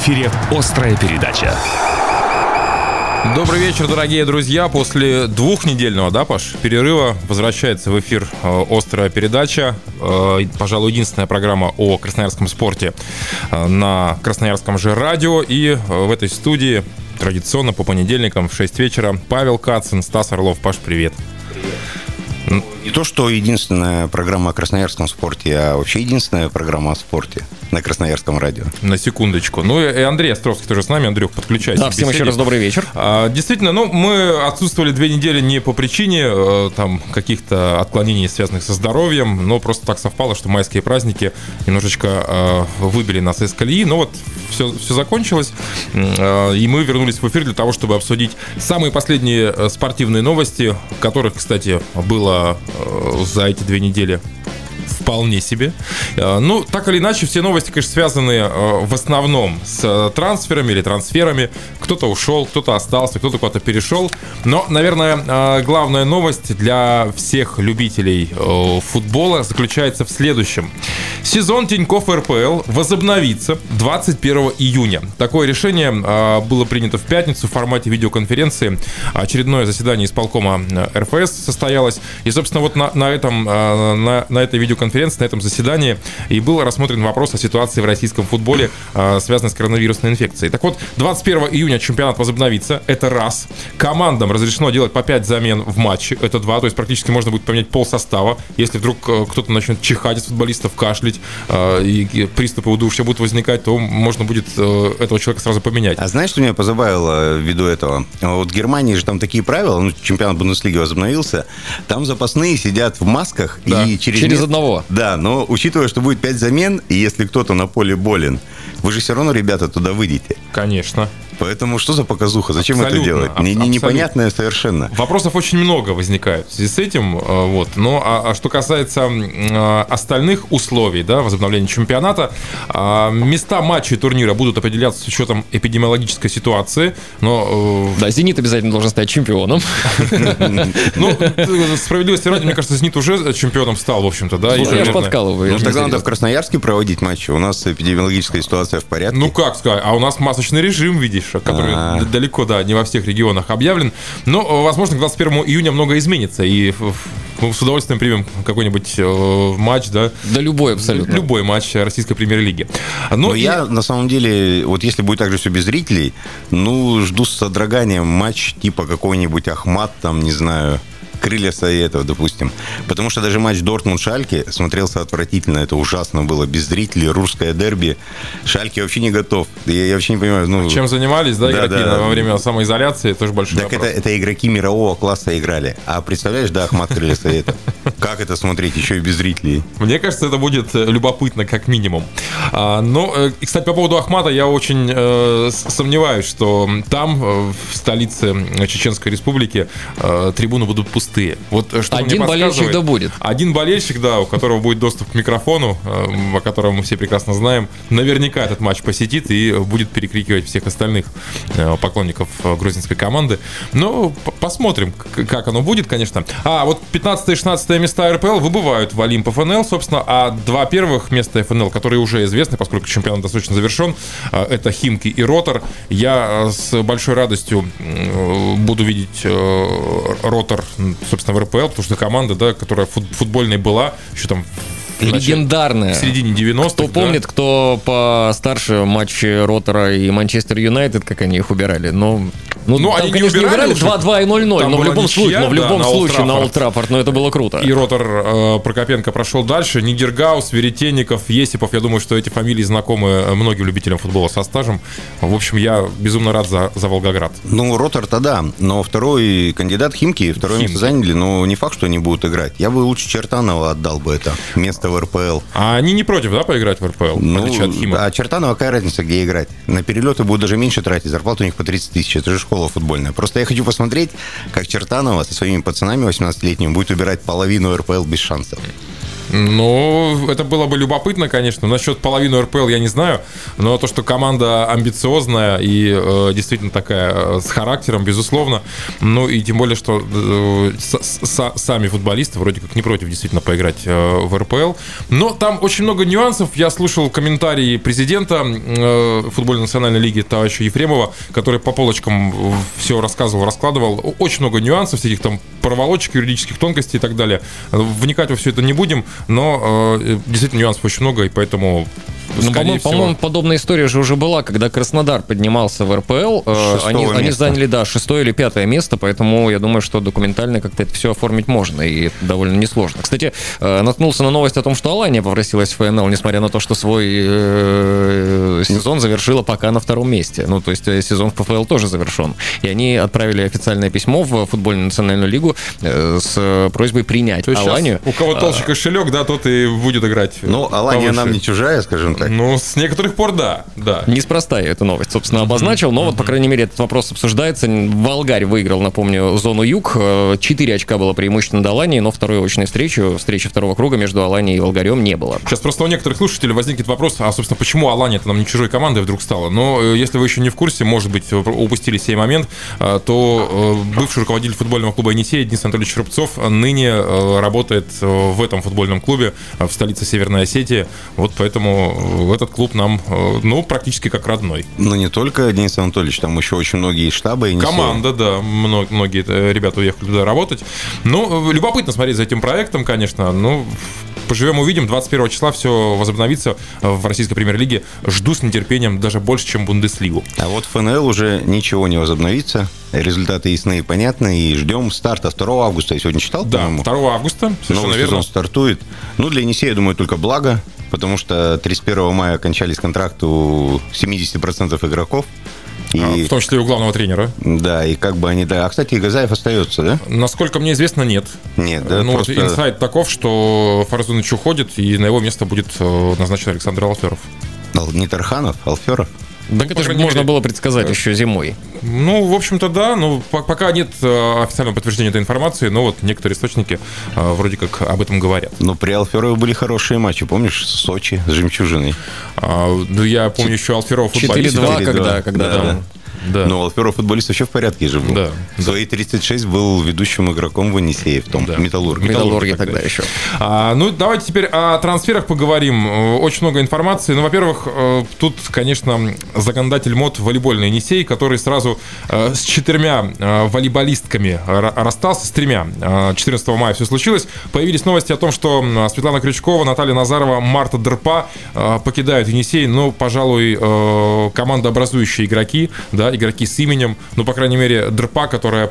эфире «Острая передача». Добрый вечер, дорогие друзья. После двухнедельного, да, Паш, перерыва возвращается в эфир э, «Острая передача». Э, пожалуй, единственная программа о красноярском спорте э, на красноярском же радио. И в этой студии традиционно по понедельникам в 6 вечера Павел Кацин, Стас Орлов. Паш, привет. Не то, что единственная программа о красноярском спорте, а вообще единственная программа о спорте на Красноярском радио. На секундочку. Ну и Андрей Островский тоже с нами. Андрюх, подключайся. Да, всем еще раз добрый вечер. А, действительно, ну, мы отсутствовали две недели не по причине э, там каких-то отклонений, связанных со здоровьем, но просто так совпало, что майские праздники немножечко э, выбили нас из колеи. Но вот все, все закончилось, э, и мы вернулись в эфир для того, чтобы обсудить самые последние э, спортивные новости, которых, кстати, было за эти две недели вполне себе. Э, ну, так или иначе, все новости, конечно, связаны э, в основном с трансферами или трансферами. Кто-то ушел, кто-то остался, кто-то куда-то перешел. Но, наверное, э, главная новость для всех любителей футбола заключается в следующем. Сезон Тинькофф РПЛ возобновится 21 июня. Такое решение было принято в пятницу в формате видеоконференции. Очередное заседание исполкома РФС состоялось. И, собственно, вот на, на, этом, на, на этой видеоконференции конференции, на этом заседании, и был рассмотрен вопрос о ситуации в российском футболе, а, связанной с коронавирусной инфекцией. Так вот, 21 июня чемпионат возобновится, это раз. Командам разрешено делать по 5 замен в матче, это два, то есть практически можно будет поменять пол состава, если вдруг э, кто-то начнет чихать из футболистов, кашлять, а, и приступы удушья будут возникать, то можно будет э, этого человека сразу поменять. А знаешь, что меня позабавило ввиду этого? Вот в Германии же там такие правила, ну, чемпионат Бундеслиги возобновился, там запасные сидят в масках да. и через... Через одного. Да, но учитывая, что будет 5 замен, и если кто-то на поле болен, вы же все равно, ребята, туда выйдете. Конечно. Поэтому что за показуха? Зачем абсолютно, это делать? Не, не, непонятное совершенно. Вопросов очень много возникает в связи с этим. Э, вот. Но а, а что касается а, остальных условий да, возобновления чемпионата, а, места матчей турнира будут определяться с учетом эпидемиологической ситуации. Но, э, да, «Зенит» обязательно должен стать чемпионом. Ну, справедливости ради, мне кажется, «Зенит» уже чемпионом стал, в общем-то. да. Слушай, я же подкалываю. Ну, тогда надо в Красноярске проводить матчи. У нас эпидемиологическая ситуация в порядке. Ну, как сказать? А у нас масочный режим, видишь который А-а-а. далеко, да, не во всех регионах объявлен. Но, возможно, к 21 июня много изменится, и мы с удовольствием примем какой-нибудь э, матч, да? Да любой абсолютно. Любой матч российской премьер-лиги. Но, Но и... я, на самом деле, вот если будет так же все без зрителей, ну, жду с содроганием матч типа какой-нибудь Ахмат, там, не знаю, крылья Советов, допустим. Потому что даже матч Дортмунд-Шальки смотрелся отвратительно. Это ужасно было. Без зрителей, русское дерби. Шальки вообще не готов. Я, я вообще не понимаю. Ну, Чем занимались, да, да игроки да. во время самоизоляции? Тоже большой Так это, это игроки мирового класса играли. А представляешь, да, Ахмат Крылья Советов. Как это смотреть еще и без зрителей? Мне кажется, это будет э, любопытно, как минимум. А, но, э, кстати, по поводу Ахмата я очень э, сомневаюсь, что там, э, в столице Чеченской Республики, э, трибуны будут пустые. Вот что Один болельщик да будет. Один болельщик, да, у которого будет доступ к микрофону, э, о котором мы все прекрасно знаем, наверняка этот матч посетит и будет перекрикивать всех остальных э, поклонников грузинской команды. Но посмотрим, как оно будет, конечно. А вот 15 и 16 места РПЛ выбывают в Олимп ФНЛ, собственно, а два первых места ФНЛ, которые уже известны, поскольку чемпионат достаточно завершен, это Химки и Ротор. Я с большой радостью буду видеть Ротор собственно, в РПЛ, потому что команда, да, которая футбольной была, еще там легендарная. В середине 90-х. Кто да? помнит, кто по старше матче Ротора и Манчестер Юнайтед, как они их убирали. Но ну, ну там, они конечно, не убирали 2-2 и 0-0, но в любом случае, но в любом да, случае на Олд Траффорд, но это было круто. И Ротор э, Прокопенко прошел дальше. Нидергаус, Веретенников, Есипов. Я думаю, что эти фамилии знакомы многим любителям футбола со стажем. В общем, я безумно рад за, за Волгоград. Ну, Ротор-то да, но второй кандидат Химки, второе Химки. место заняли, но не факт, что они будут играть. Я бы лучше Чертанова отдал бы это место в РПЛ. А они не против, да, поиграть в РПЛ? Ну, от а Чертанова какая разница, где играть? На перелеты будут даже меньше тратить, зарплата у них по 30 тысяч, это же школа футбольная. Просто я хочу посмотреть, как Чертанова со своими пацанами 18-летними будет убирать половину РПЛ без шансов. Ну, это было бы любопытно, конечно. Насчет половины РПЛ я не знаю, но то, что команда амбициозная и э, действительно такая э, с характером, безусловно. Ну и тем более, что э, с, с, сами футболисты вроде как не против действительно поиграть э, в РПЛ. Но там очень много нюансов. Я слушал комментарии президента э, футбольной национальной лиги товарища Ефремова, который по полочкам все рассказывал, раскладывал. Очень много нюансов, всяких там проволочек, юридических тонкостей и так далее. Вникать во все это не будем но э, действительно нюансов очень много, и поэтому ну, по-моему, по-моему, подобная история же уже была, когда Краснодар поднимался в РПЛ. Э, они, они заняли, да, шестое или пятое место, поэтому я думаю, что документально как-то это все оформить можно, и это довольно несложно. Кстати, э, наткнулся на новость о том, что Алания попросилась в ФНЛ, несмотря на то, что свой э, сезон завершила пока на втором месте. Ну, то есть сезон в ПФЛ тоже завершен. И они отправили официальное письмо в футбольную национальную лигу с просьбой принять то есть Аланию. У кого толще кошелек, да, тот и будет играть. Ну, Алания нам не чужая, скажем так. Ну, с некоторых пор да, да. Неспроста я эту новость, собственно, обозначил, но вот, по крайней мере, этот вопрос обсуждается. Волгарь выиграл, напомню, зону юг. Четыре очка было преимущественно до Алании, но вторую очную встречу, встречи второго круга между Аланией и Волгарем не было. Сейчас просто у некоторых слушателей возникнет вопрос, а, собственно, почему Алания это нам не чужой командой вдруг стала? Но э, если вы еще не в курсе, может быть, упустили сей момент, э, то э, бывший руководитель футбольного клуба «Енисей» Денис Анатольевич Рубцов ныне работает в этом футбольном клубе в столице Северной Осетии. Вот поэтому этот клуб нам, э, ну, практически как родной. Ну, не только Денис Анатольевич, там еще очень многие штабы. И Команда, да, многие э, ребята уехали туда работать. Ну, любопытно смотреть за этим проектом, конечно. Ну, поживем, увидим. 21 числа все возобновится в российской премьер-лиге. Жду с нетерпением даже больше, чем Бундеслигу. А вот ФНЛ уже ничего не возобновится. Результаты ясны и понятны. И ждем старта 2 августа. Я сегодня читал, Да, по-моему. 2 августа, совершенно Новый верно. сезон стартует. Ну, для Енисея, я думаю, только благо потому что 31 мая окончались контракты у 70% игроков. И, а, в том числе и у главного тренера. Да, и как бы они... Да. А, кстати, Газаев остается, да? Насколько мне известно, нет. Нет, да? Ну, просто... инсайт таков, что Фарзуныч уходит, и на его место будет э, назначен Александр Алферов. Не Тарханов, Алферов? Да это же можно было предсказать еще зимой. Ну, в общем-то, да. Ну, пока нет э, официального подтверждения этой информации, но вот некоторые источники э, вроде как об этом говорят. Но при Алферове были хорошие матчи, помнишь, Сочи с жемчужиной? А, ну, я помню еще Алферов футболист. 4-2, когда, когда да, там... Да. Да. Но Алферов футболист вообще в порядке же был. Да. В свои 36 был ведущим игроком в Енисее, в том да. Металлурге. Металлурге тогда, тогда еще. А, ну, давайте теперь о трансферах поговорим. Очень много информации. Ну, во-первых, э, тут, конечно, законодатель мод волейбольный Енисей, который сразу э, с четырьмя э, волейболистками расстался, с тремя. 14 мая все случилось. Появились новости о том, что Светлана Крючкова, Наталья Назарова, Марта Дерпа покидают Енисей. Ну, пожалуй, командообразующие игроки, да, игроки с именем, ну, по крайней мере, Дрпа, которая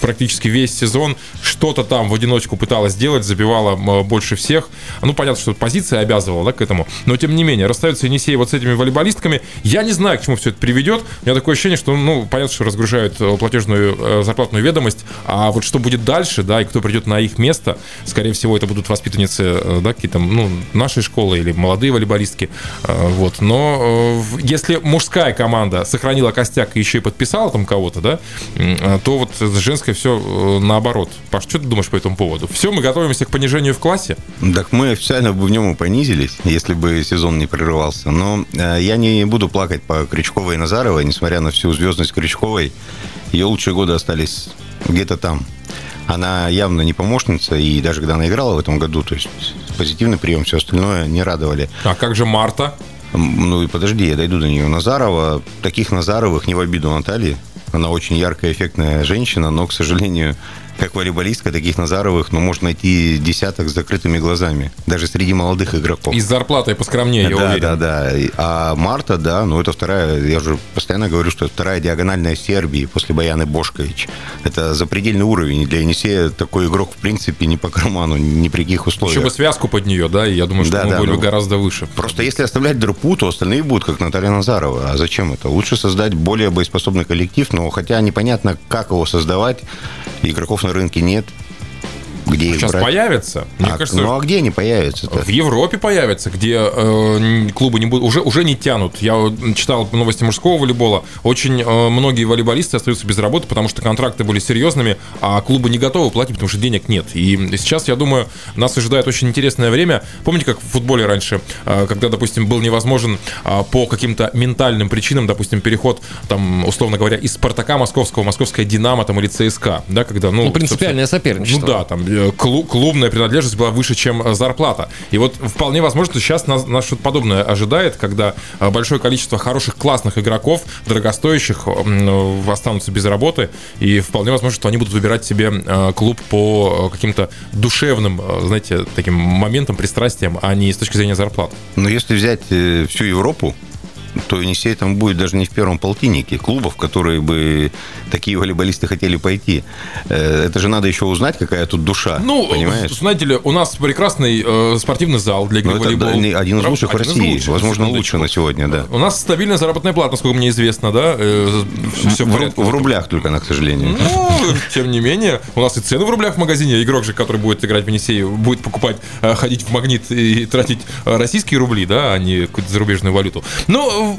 практически весь сезон что-то там в одиночку пыталась сделать, забивала больше всех. Ну, понятно, что позиция обязывала да, к этому, но тем не менее, расстается Енисей вот с этими волейболистками. Я не знаю, к чему все это приведет. У меня такое ощущение, что, ну, понятно, что разгружают э, платежную э, зарплатную ведомость, а вот что будет дальше, да, и кто придет на их место, скорее всего, это будут воспитанницы, э, да, какие-то, ну, нашей школы или молодые волейболистки, вот. Но если мужская команда сохранила костяк как еще и подписала там кого-то, да, а, то вот женское все э, наоборот. Паш, что ты думаешь по этому поводу? Все, мы готовимся к понижению в классе? Так мы официально бы в нем и понизились, если бы сезон не прерывался. Но э, я не буду плакать по Крючковой и Назаровой, несмотря на всю звездность Крючковой. Ее лучшие годы остались где-то там. Она явно не помощница, и даже когда она играла в этом году, то есть позитивный прием, все остальное не радовали. А как же Марта? Ну и подожди, я дойду до нее. Назарова, таких Назаровых не в обиду Натальи. Она очень яркая, эффектная женщина, но, к сожалению, как волейболистка, таких Назаровых, ну, можно найти десяток с закрытыми глазами, даже среди молодых игроков. И с зарплатой поскромнее, я да, уверен. Да, да, да. А Марта, да, ну, это вторая, я же постоянно говорю, что это вторая диагональная Сербии после Баяны Бошкович. Это запредельный уровень. Для Енисея такой игрок, в принципе, не по карману, ни при каких условиях. Еще бы связку под нее, да, и я думаю, что да, мы да, были ну, гораздо выше. Просто если оставлять Дерпу, то остальные будут, как Наталья Назарова. А зачем это? Лучше создать более боеспособный коллектив, но хотя непонятно, как его создавать, игроков на рынке нет. Где Сейчас брать? появятся. Мне а, кажется, ну а где они появятся? -то? В Европе появятся, где э, клубы не будут, уже, уже не тянут. Я читал новости мужского волейбола. Очень э, многие волейболисты остаются без работы, потому что контракты были серьезными, а клубы не готовы платить, потому что денег нет. И сейчас, я думаю, нас ожидает очень интересное время. Помните, как в футболе раньше, э, когда, допустим, был невозможен э, по каким-то ментальным причинам, допустим, переход, там, условно говоря, из Спартака московского, московская Динамо там, или ЦСКА, да, когда, ну... Ну, принципиальное соперничество. Ну да, там, клуб, клубная принадлежность была выше, чем зарплата. И вот вполне возможно, что сейчас нас, нас что-то подобное ожидает, когда большое количество хороших, классных игроков, дорогостоящих, останутся без работы, и вполне возможно, что они будут выбирать себе клуб по каким-то душевным, знаете, таким моментам, пристрастиям, а не с точки зрения зарплат. Но если взять э, всю Европу, то Енисей там будет даже не в первом полтиннике клубов, которые бы такие волейболисты хотели пойти. Э, это же надо еще узнать, какая тут душа. Ну, понимаешь? знаете ли, у нас прекрасный э, спортивный зал для игры в волейбол. Это один из лучших один в России, лучших, возможно, лучше на сегодня, да. У нас стабильная заработная плата, насколько мне известно, да? Э, все в, в, в рублях только она, к сожалению. Ну, тем не менее, у нас и цены в рублях в магазине. Игрок же, который будет играть в Енисее, будет покупать, э, ходить в магнит и тратить российские рубли, да, а не какую-то зарубежную валюту.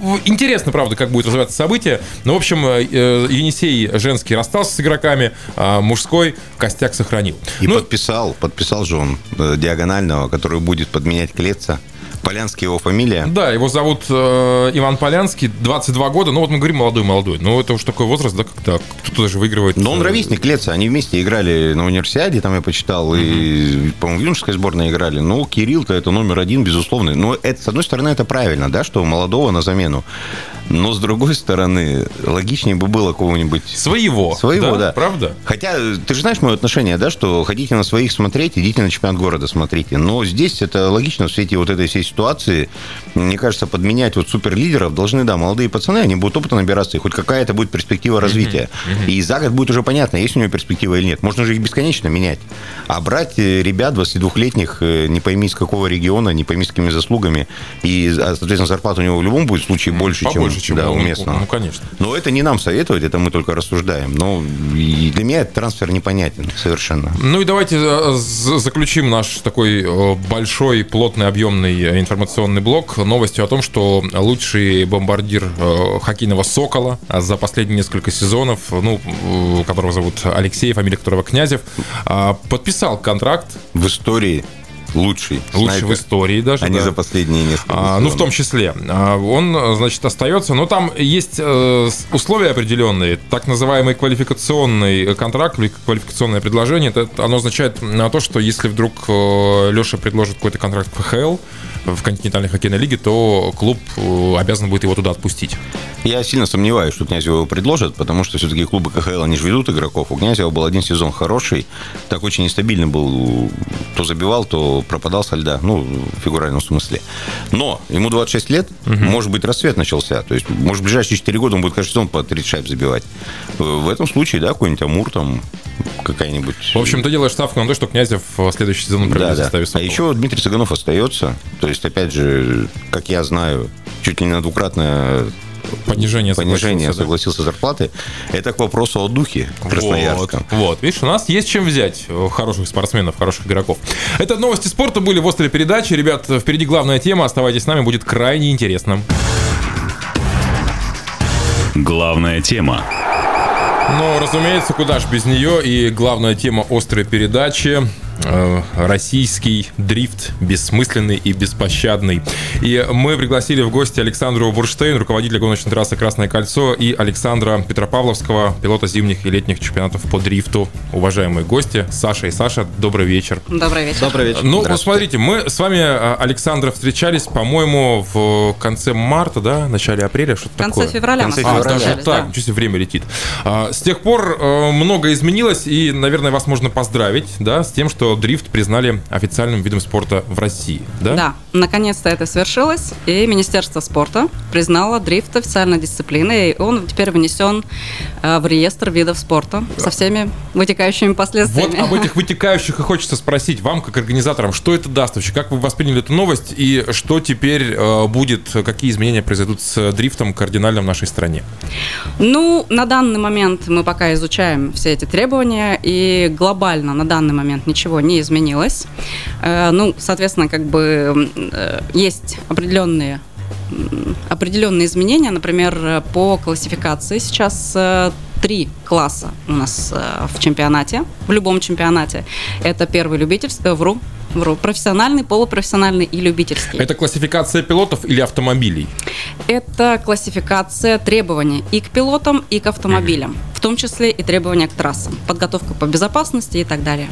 Но Интересно, правда, как будет развиваться событие. Но, ну, в общем, э, э, Енисей женский расстался с игроками, а мужской костяк сохранил. И ну, подписал, подписал же он э, диагонального, который будет подменять Клеца. Полянский его фамилия. Да, его зовут э, Иван Полянский, 22 года. Ну вот мы говорим молодой-молодой. Ну это уж такой возраст, да, когда кто-то даже выигрывает. Но он ровесник Леца. Они вместе играли на универсиаде, там я почитал. Mm-hmm. И, по-моему, в юношеской сборной играли. Ну, Кирилл-то это номер один, безусловно. Но это, с одной стороны, это правильно, да, что молодого на замену. Но, с другой стороны, логичнее бы было кого-нибудь... Своего. Своего, да, да. Правда? Хотя, ты же знаешь мое отношение, да, что хотите на своих смотреть, идите на чемпионат города смотрите. Но здесь это логично в свете вот этой всей ситуации. Мне кажется, подменять вот суперлидеров должны, да, молодые пацаны, они будут опыта набираться, и хоть какая-то будет перспектива развития. Mm-hmm. Mm-hmm. И за год будет уже понятно, есть у него перспектива или нет. Можно же их бесконечно менять. А брать э, ребят 22-летних, э, не пойми из какого региона, не пойми с какими заслугами, и, а, соответственно, зарплата у него в любом будет случае больше, Побольше, чем, чем да, уместно. Ну, конечно. Но это не нам советовать, это мы только рассуждаем. Но и для меня этот трансфер непонятен совершенно. Ну и давайте э, заключим наш такой большой, плотный, объемный информационный блок новостью о том, что лучший бомбардир э, хоккейного «Сокола» за последние несколько сезонов, ну, которого зовут Алексей, фамилия которого Князев, подписал контракт. В истории лучший. Лучший в истории даже. А да. за последние несколько а, Ну, в том числе. А, он, значит, остается. Но там есть э, условия определенные. Так называемый квалификационный контракт квалификационное предложение. Это, оно означает на то, что если вдруг э, Леша предложит какой-то контракт в ХХЛ, в континентальной хоккейной лиге, то клуб э, обязан будет его туда отпустить. Я сильно сомневаюсь, что Князева его предложат, потому что все-таки клубы КХЛ, они же ведут игроков. У Князева был один сезон хороший, так очень нестабильный был. То забивал, то пропадал со льда. Ну, в фигуральном смысле. Но ему 26 лет, угу. может быть, рассвет начался. То есть, может, в ближайшие 4 года он будет каждый сезон по 30 шайб забивать. В этом случае, да, какой-нибудь Амур там, какая-нибудь... В общем, ты делаешь ставку на то, что Князев в следующий сезон да, да. А еще Дмитрий Цыганов остается. То есть, опять же, как я знаю, чуть ли не на двукратное понижение, понижение согласился, да. зарплаты. Это к вопросу о духе Красноярска. Вот, вот, видишь, у нас есть чем взять хороших спортсменов, хороших игроков. Это новости спорта были в острой передаче. Ребят, впереди главная тема. Оставайтесь с нами, будет крайне интересно. Главная тема. Ну, разумеется, куда ж без нее. И главная тема острой передачи Э, российский дрифт бессмысленный и беспощадный. И мы пригласили в гости Александру Бурштейн, руководителя гоночной трассы «Красное кольцо», и Александра Петропавловского, пилота зимних и летних чемпионатов по дрифту. Уважаемые гости, Саша и Саша, добрый вечер. Добрый вечер. Добрый вечер. Ну, вот смотрите, мы с вами, э, Александра, встречались, по-моему, в конце марта, да, начале апреля, что-то такое. В конце февраля. В конце февраля. А, даже так, да. ничего себе, время летит. А, с тех пор э, много изменилось, и, наверное, вас можно поздравить, да, с тем, что дрифт признали официальным видом спорта в России, да? Да, наконец-то это свершилось, и Министерство спорта признало дрифт официальной дисциплиной, и он теперь внесен э, в реестр видов спорта со всеми вытекающими последствиями. Вот об этих вытекающих и хочется спросить вам, как организаторам, что это даст вообще, как вы восприняли эту новость, и что теперь э, будет, какие изменения произойдут с дрифтом кардинально в нашей стране? Ну, на данный момент мы пока изучаем все эти требования, и глобально на данный момент ничего ничего не изменилось. Ну, соответственно, как бы есть определенные определенные изменения, например, по классификации. Сейчас три класса у нас в чемпионате, в любом чемпионате. Это первый любительский, вру, Вру. Профессиональный, полупрофессиональный и любительский. Это классификация пилотов или автомобилей? Это классификация требований и к пилотам, и к автомобилям. Mm-hmm. В том числе и требования к трассам. Подготовка по безопасности и так далее.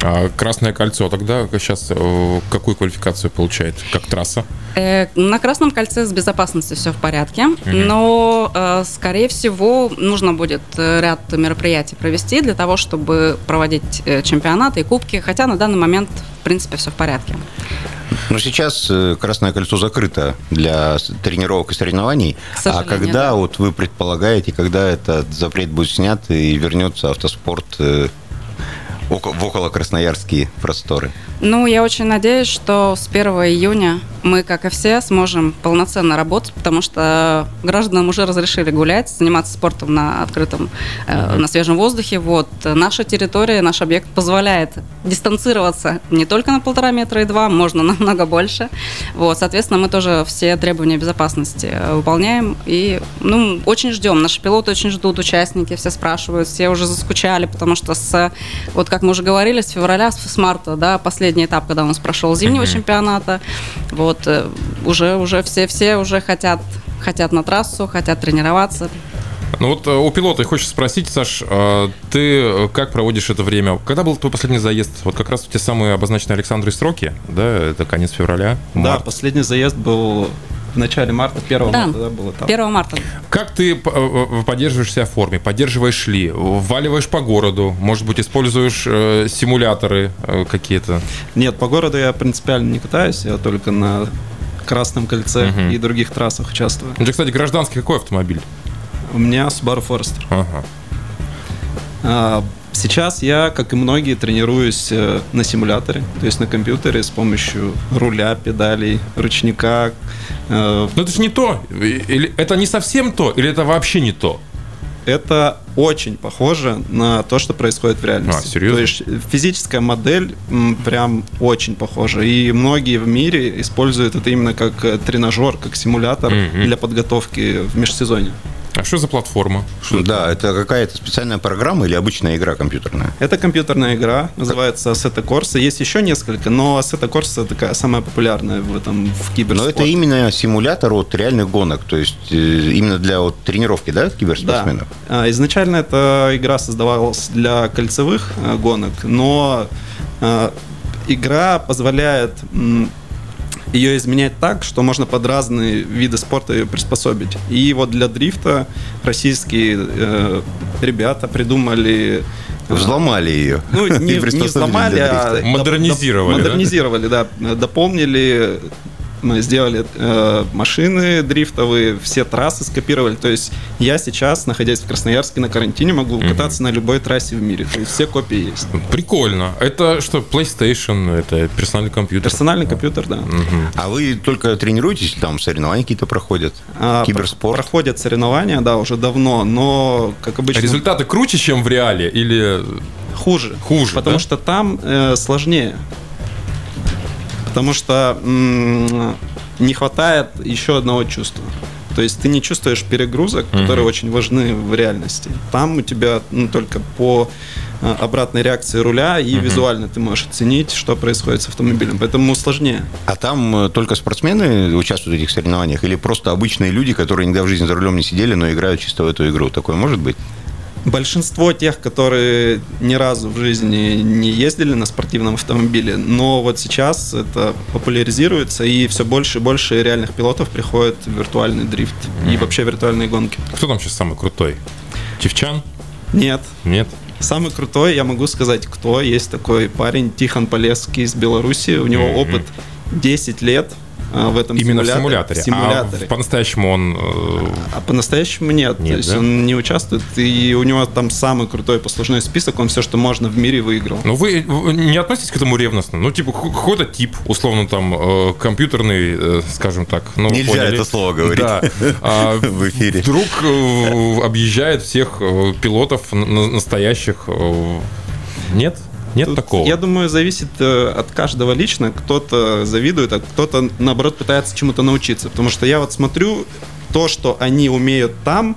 А Красное кольцо тогда сейчас э, какую квалификацию получает? Как трасса? Э, на Красном кольце с безопасностью все в порядке, угу. но, э, скорее всего, нужно будет ряд мероприятий провести для того, чтобы проводить чемпионаты и кубки, хотя на данный момент, в принципе, все в порядке. Но сейчас Красное кольцо закрыто для тренировок и соревнований. А когда да. вот вы предполагаете, когда этот запрет будет снят и вернется автоспорт в около красноярские просторы? Ну, я очень надеюсь, что с 1 июня мы, как и все, сможем полноценно работать, потому что гражданам уже разрешили гулять, заниматься спортом на открытом, э, на свежем воздухе. Вот наша территория, наш объект позволяет дистанцироваться не только на полтора метра и два, можно намного больше. Вот, соответственно, мы тоже все требования безопасности э, выполняем и, ну, очень ждем. Наши пилоты очень ждут, участники все спрашивают, все уже заскучали, потому что с, вот как мы уже говорили, с февраля, с марта, да, последний последний этап, когда у нас прошел зимнего mm-hmm. чемпионата. Вот э, уже, уже все, все уже хотят, хотят на трассу, хотят тренироваться. Ну вот э, у пилота хочешь спросить, Саш, а ты как проводишь это время? Когда был твой последний заезд? Вот как раз те самые обозначенные Александры сроки, да, это конец февраля? Март. Да, последний заезд был в начале марта, 1 да, марта да, было там. 1 марта. Как ты э, э, поддерживаешь себя в форме? Поддерживаешь ли? Вваливаешь по городу? Может быть, используешь э, симуляторы э, какие-то? Нет, по городу я принципиально не катаюсь, я только на Красном кольце угу. и других трассах участвую. У тебя, кстати, гражданский какой автомобиль? У меня Subaru Forester. Ага. А, Сейчас я, как и многие, тренируюсь э, на симуляторе, то есть на компьютере с помощью руля, педалей, ручника. Э, Но это же не то. Или это не совсем то, или это вообще не то? это очень похоже на то, что происходит в реальности. А, серьезно? То есть физическая модель прям очень похожа. И многие в мире используют это именно как э, тренажер, как симулятор mm-hmm. для подготовки в межсезонье. А что за платформа? Что да, это, это какая-то специальная программа или обычная игра компьютерная? Это компьютерная игра, называется Assetto Corsa. Есть еще несколько, но Assetto Corsa такая самая популярная в этом в киберспорте. Но это именно симулятор вот реальных гонок, то есть э, именно для вот тренировки, да, киберспортсменов? Да. Изначально эта игра создавалась для кольцевых э, гонок, но э, игра позволяет ее изменять так, что можно под разные виды спорта ее приспособить. И вот для дрифта российские э, ребята придумали э, Взломали ее. Ну, не, не взломали, а модернизировали. Модернизировали, да? да. Дополнили мы сделали э, машины дрифтовые, все трассы скопировали. То есть я сейчас, находясь в Красноярске на карантине, могу угу. кататься на любой трассе в мире. То есть все копии есть. Прикольно. Это что, PlayStation, это персональный компьютер? Персональный компьютер, да. Угу. А вы только тренируетесь, там соревнования какие-то проходят? А, Киберспорт? Проходят соревнования, да, уже давно, но, как обычно... Результаты круче, чем в реале или... Хуже. Хуже, Потому да? что там э, сложнее потому что не хватает еще одного чувства. То есть ты не чувствуешь перегрузок, mm-hmm. которые очень важны в реальности. Там у тебя ну, только по э, обратной реакции руля и mm-hmm. визуально ты можешь оценить, что происходит с автомобилем. Поэтому сложнее. А там э, только спортсмены участвуют в этих соревнованиях или просто обычные люди, которые никогда в жизни за рулем не сидели, но играют чисто в эту игру? Такое может быть? Большинство тех, которые ни разу в жизни не ездили на спортивном автомобиле, но вот сейчас это популяризируется, и все больше и больше реальных пилотов приходит в виртуальный дрифт mm-hmm. и вообще виртуальные гонки. Кто там сейчас самый крутой? Чевчан? Нет. Нет? Самый крутой, я могу сказать, кто. Есть такой парень Тихон Полесский из Беларуси. У него mm-hmm. опыт 10 лет в этом Именно симуляторе. в симуляторе. А по-настоящему он... Э, а по-настоящему нет. нет. То есть да? он не участвует, и у него там самый крутой послужной список, он все, что можно в мире выиграл. Ну вы не относитесь к этому ревностно? Ну типа какой-то тип, условно там, э, компьютерный, э, скажем так. Ну, Нельзя поняли? это слово говорить да. а, в эфире. Вдруг объезжает всех пилотов настоящих. Нет? Нет Тут, такого? Я думаю, зависит э, от каждого лично. Кто-то завидует, а кто-то, наоборот, пытается чему-то научиться. Потому что я вот смотрю, то, что они умеют там,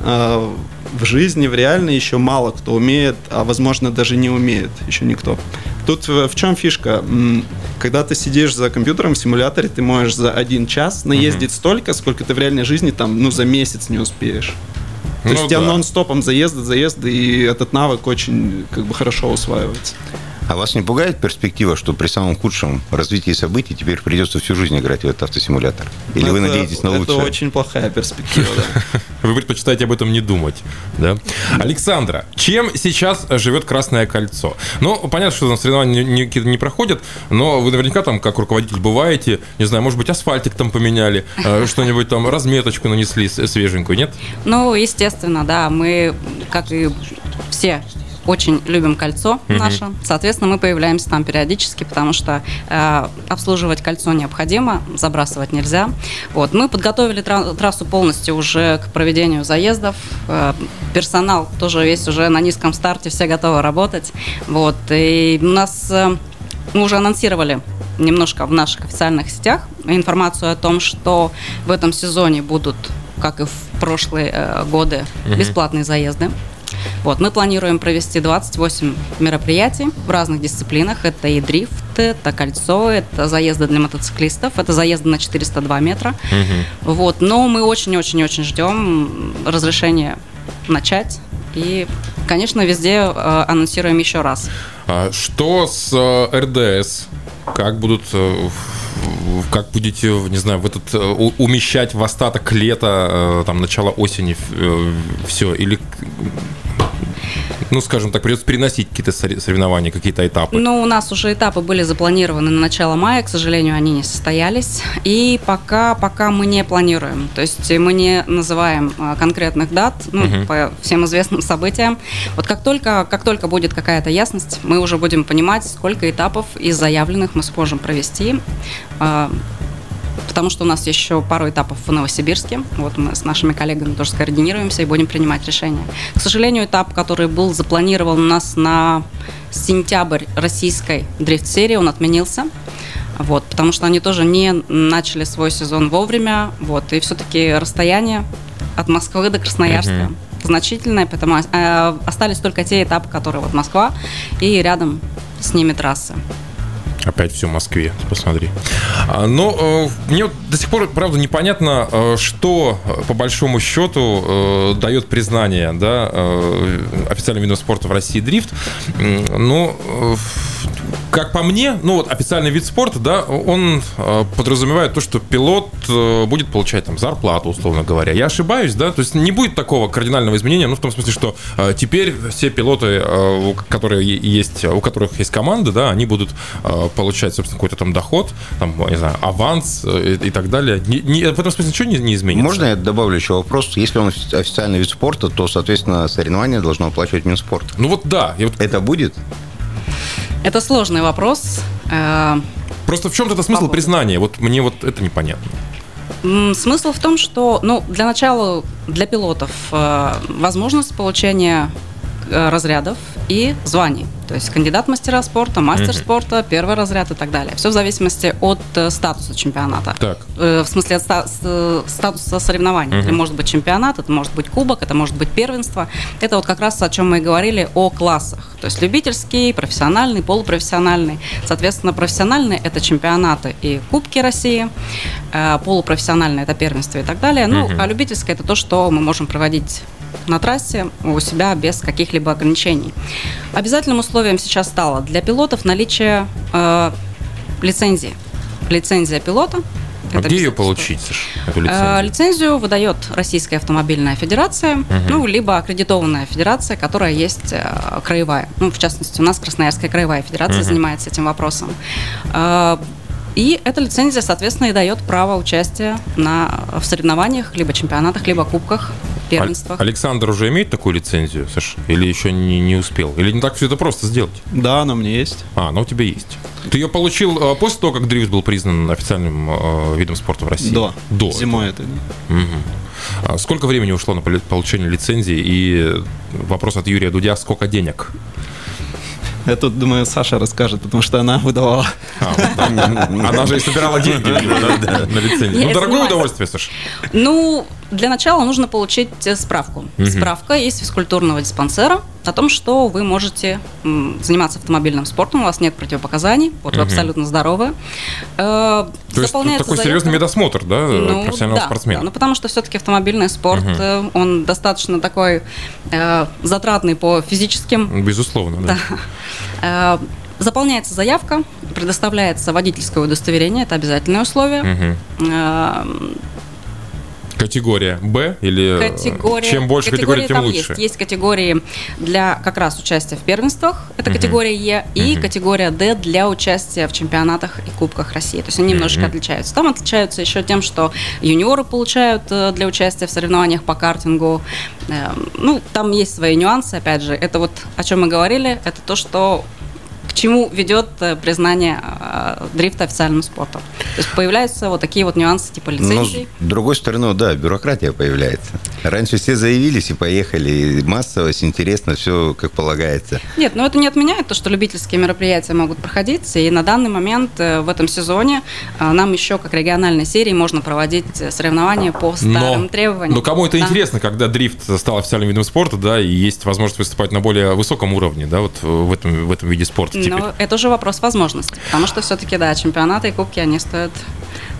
э, в жизни, в реальной еще мало кто умеет, а возможно даже не умеет еще никто. Тут в чем фишка? Когда ты сидишь за компьютером в симуляторе, ты можешь за один час наездить угу. столько, сколько ты в реальной жизни там, ну, за месяц не успеешь. То ну, есть у тебя да. нон-стопом заезды, заезды, и этот навык очень как бы хорошо усваивается. А вас не пугает перспектива, что при самом худшем развитии событий теперь придется всю жизнь играть в этот автосимулятор? Или это, вы надеетесь на лучшее? Это очень плохая перспектива, да. Вы предпочитаете об этом не думать, да? Александра, чем сейчас живет Красное Кольцо? Ну, понятно, что там соревнования не, не, проходят, но вы наверняка там, как руководитель, бываете, не знаю, может быть, асфальтик там поменяли, э, что-нибудь там, разметочку нанесли свеженькую, нет? Ну, естественно, да, мы, как и все очень любим кольцо mm-hmm. наше. Соответственно, мы появляемся там периодически, потому что э, обслуживать кольцо необходимо, забрасывать нельзя. Вот. Мы подготовили тра- трассу полностью уже к проведению заездов. Э, персонал тоже весь уже на низком старте, все готовы работать. Вот. И у нас э, мы уже анонсировали немножко в наших официальных сетях информацию о том, что в этом сезоне будут, как и в прошлые э, годы, бесплатные заезды. Вот, мы планируем провести 28 мероприятий в разных дисциплинах. Это и дрифт, это кольцо, это заезды для мотоциклистов, это заезды на 402 метра. Угу. Вот, но мы очень-очень-очень ждем разрешения начать. И, конечно, везде э, анонсируем еще раз. А что с э, РДС? Как будут э, как будете, не знаю, в этот э, умещать в остаток лета, э, там, начало осени э, все, или ну, скажем так, придется переносить какие-то соревнования, какие-то этапы? Ну, у нас уже этапы были запланированы на начало мая, к сожалению, они не состоялись. И пока, пока мы не планируем. То есть мы не называем а, конкретных дат ну, угу. по всем известным событиям. Вот как только, как только будет какая-то ясность, мы уже будем понимать, сколько этапов из заявленных мы сможем провести а, потому что у нас еще пару этапов в Новосибирске. Вот мы с нашими коллегами тоже скоординируемся и будем принимать решения. К сожалению, этап, который был запланирован у нас на сентябрь российской дрифт-серии, он отменился. Вот, потому что они тоже не начали свой сезон вовремя. Вот, и все-таки расстояние от Москвы до Красноярска uh-huh. значительное, поэтому э, остались только те этапы, которые вот Москва и рядом с ними трассы. Опять все в Москве, посмотри. А, но э, мне до сих пор, правда, непонятно, э, что по большому счету э, дает признание да, официальным видом спорта в России дрифт. Но как по мне, ну вот официальный вид спорта, да, он э, подразумевает то, что пилот э, будет получать там зарплату, условно говоря. Я ошибаюсь, да? То есть не будет такого кардинального изменения, ну в том смысле, что э, теперь все пилоты, э, которые есть, у которых есть команда, да, они будут э, получать, собственно, какой-то там доход, там, не знаю, аванс э, и, и так далее. Не, не, в этом смысле ничего не, не изменится. Можно я добавлю еще вопрос? Если он официальный вид спорта, то, соответственно, соревнования должно оплачивать Минспорт. Ну вот да. Вот... Это будет? Это сложный вопрос. Э, Просто в чем это смысл признания? Вот мне вот это непонятно. Смысл в том, что, ну, для начала для пилотов э, возможность получения э, разрядов и званий. То есть кандидат мастера спорта, мастер угу. спорта, первый разряд и так далее. Все в зависимости от э, статуса чемпионата. Так. Э, в смысле от ста- с, статуса соревнований. Угу. Это может быть чемпионат, это может быть кубок, это может быть первенство. Это вот как раз о чем мы и говорили, о классах. То есть любительский, профессиональный, полупрофессиональный. Соответственно, профессиональный – это чемпионаты и кубки России, э, полупрофессиональный – это первенство и так далее. Ну, угу. а любительское – это то, что мы можем проводить на трассе у себя без каких-либо ограничений. Обязательным условием сейчас стало для пилотов наличие э, лицензии. Лицензия пилота. А где ее получить, эту лицензию? Э, лицензию выдает Российская автомобильная федерация, угу. ну, либо аккредитованная федерация, которая есть э, краевая. Ну, в частности, у нас Красноярская краевая федерация угу. занимается этим вопросом. Э, и эта лицензия, соответственно, и дает право участия на, в соревнованиях, либо чемпионатах, либо кубках, первенствах. Александр уже имеет такую лицензию, Саш? Или еще не, не успел? Или не так все это просто сделать? Да, она у меня есть. А, она у тебя есть. Ты ее получил э, после того, как дрифт был признан официальным э, видом спорта в России? До. До. Зимой это. Угу. А сколько времени ушло на получение лицензии? И вопрос от Юрия Дудя, сколько денег? Я тут, думаю, Саша расскажет, потому что она выдавала. А, она же и собирала деньги на лицензию. Ну, дорогое удовольствие, Саша. Ну, для начала нужно получить э, справку. Справка из физкультурного диспансера о том, что вы можете заниматься автомобильным спортом, у вас нет противопоказаний, вот вы абсолютно здоровы. Э, То есть такой серьезный медосмотр, да, ну, профессионального да, спортсмена? Да, ну потому что все-таки автомобильный спорт, угу. он достаточно такой э, затратный по физическим... Безусловно, да. да. Заполняется заявка, предоставляется водительское удостоверение, это обязательное условие. Угу. Категория Б или э, категория, чем больше категорий, тем лучше? Есть. есть категории для как раз участия в первенствах, это uh-huh. категория Е, и uh-huh. категория Д для участия в чемпионатах и кубках России. То есть они немножечко uh-huh. отличаются. Там отличаются еще тем, что юниоры получают э, для участия в соревнованиях по картингу. Эм, ну, там есть свои нюансы, опять же. Это вот о чем мы говорили, это то, что чему ведет э, признание э, дрифта официальным спортом. То есть появляются вот такие вот нюансы типа ну, лицензий. Но с другой стороны, да, бюрократия появляется. Раньше все заявились и поехали, и массовость, интересно, все как полагается. Нет, но это не отменяет то, что любительские мероприятия могут проходить, и на данный момент э, в этом сезоне нам еще как региональной серии можно проводить соревнования по старым но, требованиям. Но кому это да. интересно, когда дрифт стал официальным видом спорта, да, и есть возможность выступать на более высоком уровне, да, вот в этом, в этом виде спорта теперь. Ну, это уже вопрос возможностей, потому что все-таки, да, чемпионаты и кубки, они стоят,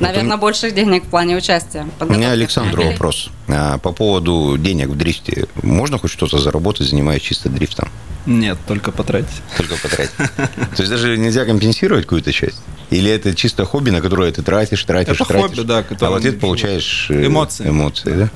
наверное, это... больших денег в плане участия. У меня Александру вопрос. А, по поводу денег в дрифте. Можно хоть что-то заработать, занимаясь чисто дрифтом? Нет, только потратить. Только потратить. То есть даже нельзя компенсировать какую-то часть? Или это чисто хобби, на которое ты тратишь, тратишь, это тратишь? хобби, да. А в ответ получаешь э, эмоции. Эмоции, да?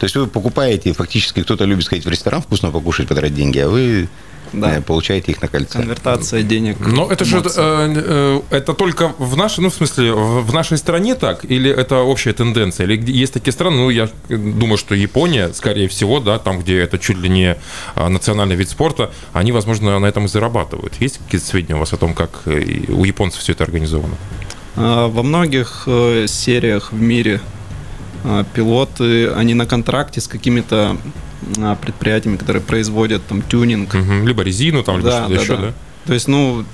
То есть вы покупаете, фактически кто-то любит сходить в ресторан, вкусно покушать, потратить деньги, а вы да. Э, получаете их на кольце. Конвертация денег. Но это же э, э, это только в нашей, ну в смысле в нашей стране так, или это общая тенденция, или есть такие страны, ну я думаю, что Япония, скорее всего, да, там где это чуть ли не а, национальный вид спорта, они, возможно, на этом и зарабатывают. Есть какие-то сведения у вас о том, как у японцев все это организовано? А, во многих сериях в мире пилоты, они на контракте с какими-то а, предприятиями, которые производят там тюнинг. Угу, либо резину там, либо да, что-то да, еще, да. да? То есть, ну,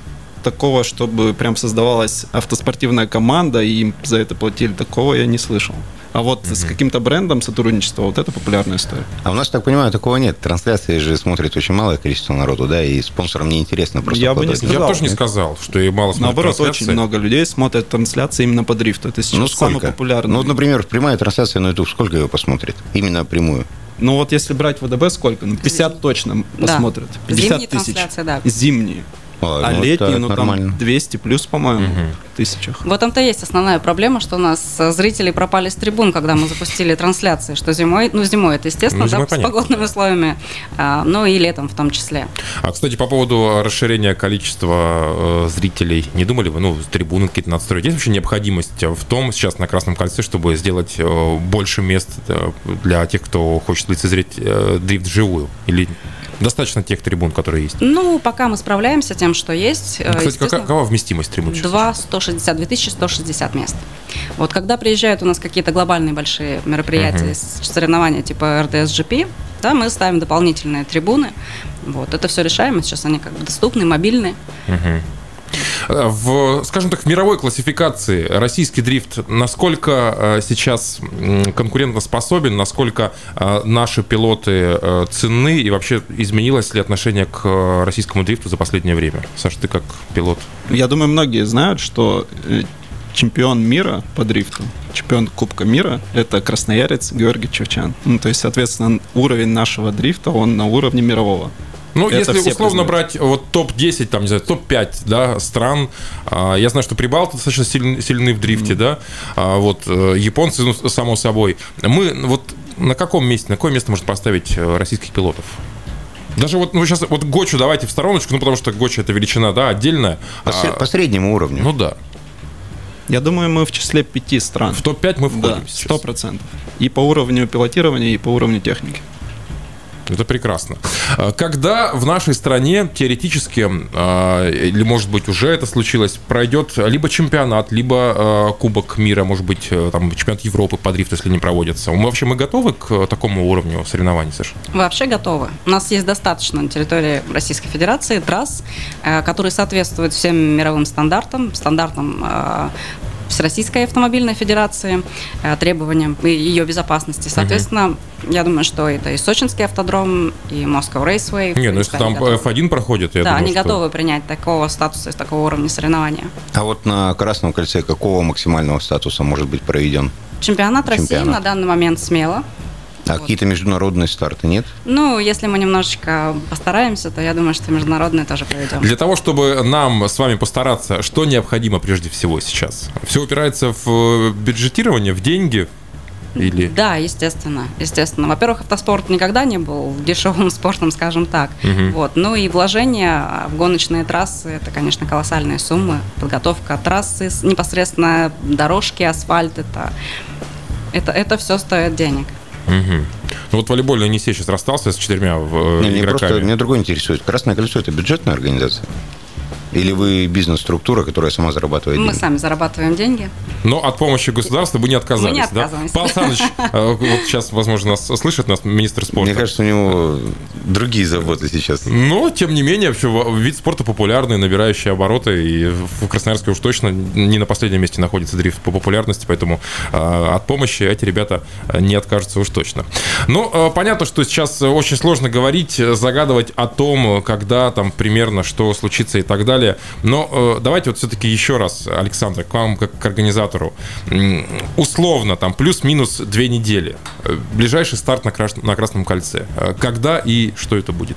такого, чтобы прям создавалась автоспортивная команда и им за это платили, такого я не слышал. А вот mm-hmm. с каким-то брендом сотрудничество, вот это популярная история. А у нас, так понимаю, такого нет. Трансляции же смотрит очень малое количество народу, да, и спонсорам не интересно просто Я бы не сказал. Я тоже не сказал, что и мало смотрят Наоборот, очень много людей смотрят трансляции именно по дрифту. Это сейчас ну, сколько? самый популярный. Ну, вот, например, прямая трансляция на YouTube, сколько его посмотрит? Именно прямую. Ну вот если брать ВДБ, сколько? Ну 50 точно посмотрят. 50 Зимние тысяч. Да. Зимние. А, а ну, летние, ну нормально. там 200 плюс, по-моему, угу. тысячах. В этом-то есть основная проблема, что у нас зрители пропали с трибун, когда мы запустили трансляции, что зимой, ну зимой это естественно, ну, зимой, да, понятно. с погодными условиями, а, ну и летом в том числе. А, кстати, по поводу расширения количества э, зрителей, не думали вы, ну, трибуны какие-то надстроить? Есть вообще необходимость в том, сейчас на Красном кольце, чтобы сделать э, больше мест э, для тех, кто хочет лицезреть э, дрифт живую? Или Достаточно тех трибун, которые есть? Ну, пока мы справляемся тем, что есть. Ну, кстати, какова, какова вместимость трибун? 2 160, 2160 мест. Вот когда приезжают у нас какие-то глобальные большие мероприятия, uh-huh. соревнования типа РДС-GP, да, мы ставим дополнительные трибуны. Вот, это все решаемо, сейчас они как бы доступны, мобильные. Uh-huh. В, скажем так, в мировой классификации российский дрифт насколько э, сейчас конкурентоспособен, насколько э, наши пилоты э, ценны и вообще изменилось ли отношение к российскому дрифту за последнее время? Саша, ты как пилот? Я думаю, многие знают, что чемпион мира по дрифту, чемпион Кубка мира, это красноярец Георгий Чевчан. Ну, то есть, соответственно, уровень нашего дрифта, он на уровне мирового. Ну, это если условно признают. брать вот топ-10, там, не знаю, топ-5 да, стран, а, я знаю, что прибалты достаточно сильны, сильны в дрифте, mm-hmm. да, а, вот э, японцы, ну, само собой. Мы вот на каком месте, на какое место можно поставить э, российских пилотов? Даже вот, ну, сейчас вот Гочу давайте в стороночку, ну, потому что Гоча это величина, да, отдельная. По, а, по среднему уровню. Ну, да. Я думаю, мы в числе пяти стран. В топ-5 мы входим Да, сто процентов. И по уровню пилотирования, и по уровню техники. Это прекрасно. А, когда в нашей стране теоретически, а, или может быть уже это случилось, пройдет либо чемпионат, либо а, Кубок мира, может быть, э, там чемпионат Европы по дрифту, если не проводится. Мы вообще мы готовы к такому уровню соревнований, Саша? Вообще готовы. У нас есть достаточно на территории Российской Федерации трасс, э, которые соответствуют всем мировым стандартам, стандартам э, Всероссийской автомобильной федерации, э, требованиям ее безопасности. Соответственно, угу. я думаю, что это и сочинский автодром, и Moscow Raceway. Не, ну если там готовы. F1 проходит, я Да, думаю, они что... готовы принять такого статуса, такого уровня соревнования. А вот на Красном кольце какого максимального статуса может быть проведен? Чемпионат, Чемпионат. России на данный момент смело. А вот. какие-то международные старты нет? Ну, если мы немножечко постараемся, то я думаю, что международные тоже проведем. Для того, чтобы нам с вами постараться, что необходимо прежде всего сейчас? Все упирается в э, бюджетирование, в деньги, или... Да, естественно, естественно. Во-первых, автоспорт никогда не был дешевым спортом, скажем так. Угу. Вот. Ну и вложения в гоночные трассы – это, конечно, колоссальные суммы. Подготовка трассы, непосредственно дорожки, асфальт – это, это, это все стоит денег. Угу. Ну вот волейбольный Енисей сейчас расстался с четырьмя не, игроками. Просто, меня другое интересует. Красное кольцо – это бюджетная организация? Или вы бизнес-структура, которая сама зарабатывает Мы деньги? сами зарабатываем деньги. Но от помощи государства вы не отказались, мы не отказываемся. да? Павел Александрович, э, вот сейчас, возможно, нас слышит нас министр спорта. Мне кажется, у него другие заботы сейчас. Но, тем не менее, вообще, вид спорта популярный, набирающий обороты, и в Красноярске уж точно не на последнем месте находится дрифт по популярности, поэтому э, от помощи эти ребята не откажутся уж точно. Ну, э, понятно, что сейчас очень сложно говорить, загадывать о том, когда там примерно что случится и так далее далее. Но э, давайте вот все-таки еще раз, Александр, к вам как к организатору. Условно, там плюс-минус две недели. Э, ближайший старт на, крас- на Красном кольце. Э, когда и что это будет?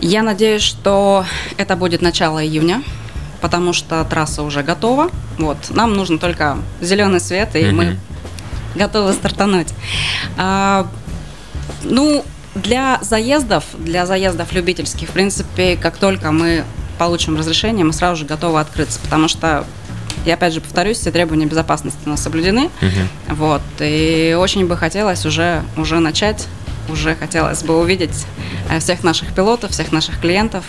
Я надеюсь, что это будет начало июня потому что трасса уже готова. Вот. Нам нужно только зеленый свет, и mm-hmm. мы готовы стартануть. А, ну, для заездов, для заездов любительских, в принципе, как только мы получим разрешение, мы сразу же готовы открыться, потому что я опять же повторюсь, все требования безопасности у нас соблюдены. Угу. Вот. И очень бы хотелось уже, уже начать, уже хотелось бы увидеть э, всех наших пилотов, всех наших клиентов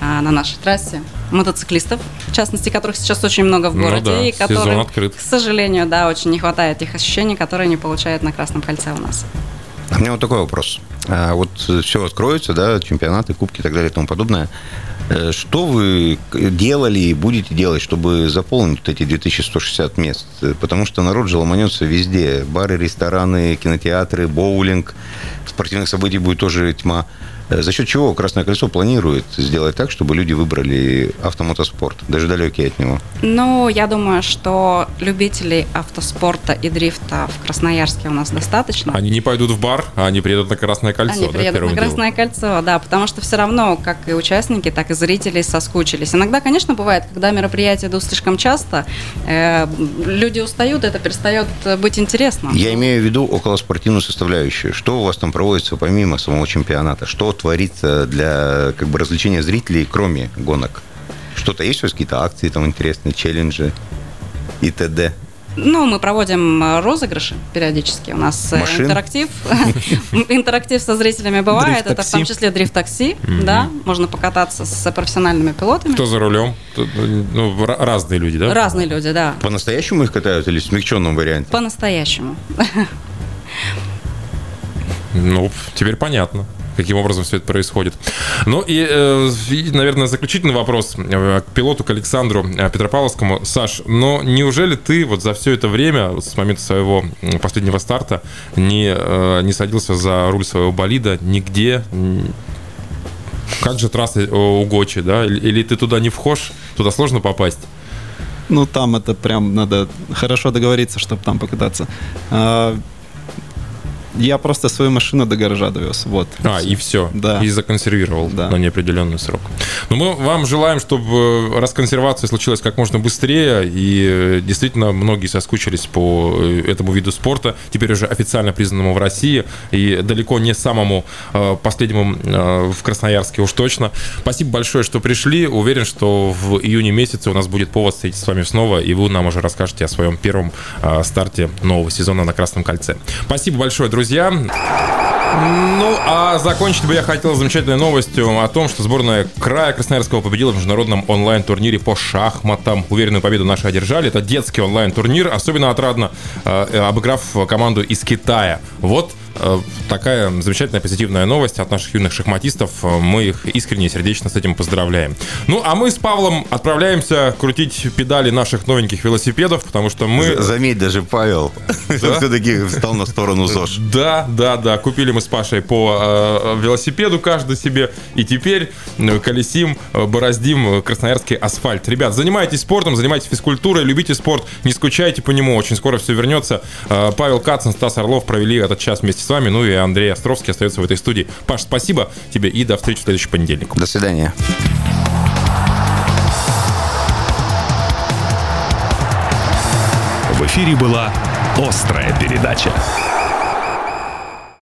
э, на нашей трассе, мотоциклистов, в частности, которых сейчас очень много в ну городе, ну да, и которым, к сожалению, да, очень не хватает тех ощущений, которые они получают на Красном кольце у нас. У меня вот такой вопрос. А вот все откроется, да, чемпионаты, кубки и так далее и тому подобное. Э, что вы делали и будете делать, чтобы заполнить вот эти 2160 мест? Потому что народ же ломанется везде. Бары, рестораны, кинотеатры, боулинг. Спортивных событий будет тоже тьма. Э, за счет чего Красное Колесо планирует сделать так, чтобы люди выбрали автомотоспорт, даже далекие от него? Ну, я думаю, что любителей автоспорта и дрифта в Красноярске у нас достаточно. Они не пойдут в бар, а они приедут на Красное Кольцо. Они да, приедут на Красное делом. Кольцо, да, потому что все равно, как и участники, так и зрители соскучились. Иногда, конечно, бывает, когда мероприятия идут слишком часто, э, люди устают, это перестает быть интересным. Я имею в виду околоспортивную составляющую. Что у вас там проводится помимо самого чемпионата? Что творится для как бы, развлечения зрителей, кроме гонок? Что-то есть у вас какие-то акции там интересные, челленджи и т.д.? Ну, мы проводим э, розыгрыши периодически. У нас э, Машин? интерактив. интерактив со зрителями бывает. Это в том числе дрифт-такси. Да, можно покататься с профессиональными пилотами. Кто за рулем? Ну, разные люди, да? Разные люди, да. По-настоящему их катают или в смягченном варианте? По-настоящему. Ну, теперь понятно каким образом все это происходит. Ну и, э, и наверное, заключительный вопрос э, к пилоту, к Александру э, Петропавловскому. Саш, но неужели ты вот за все это время, с момента своего последнего старта, не, не садился за руль своего болида нигде? Как же трасса у Гочи, да? Или ты туда не вхож? Туда сложно попасть? Ну, там это прям надо хорошо договориться, чтобы там покататься. Я просто свою машину до гаража довез. Вот. А, и все. Да. И законсервировал да. на неопределенный срок. Но ну, мы вам желаем, чтобы расконсервация случилась как можно быстрее. И э, действительно, многие соскучились по э, этому виду спорта, теперь уже официально признанному в России. И далеко не самому э, последнему в Красноярске уж точно. Спасибо большое, что пришли. Уверен, что в июне месяце у нас будет повод встретиться с вами снова, и вы нам уже расскажете о своем первом старте нового сезона на Красном кольце. Спасибо большое, друзья друзья. Ну, а закончить бы я хотел замечательной новостью о том, что сборная края Красноярского победила в международном онлайн-турнире по шахматам. Уверенную победу наши одержали. Это детский онлайн-турнир. Особенно отрадно, э, обыграв команду из Китая. Вот Э, такая замечательная позитивная новость от наших юных шахматистов. Мы их искренне и сердечно с этим поздравляем. Ну, а мы с Павлом отправляемся крутить педали наших новеньких велосипедов, потому что мы... Заметь, даже Павел да? все-таки встал на сторону ЗОЖ. Да, да, да. Купили мы с Пашей по э, велосипеду каждый себе, и теперь э, колесим, э, бороздим красноярский асфальт. Ребят, занимайтесь спортом, занимайтесь физкультурой, любите спорт, не скучайте по нему, очень скоро все вернется. Э, Павел Кацин, Стас Орлов провели этот час вместе с вами. Ну и Андрей Островский остается в этой студии. Паш, спасибо тебе и до встречи в следующий понедельник. До свидания. В эфире была «Острая передача».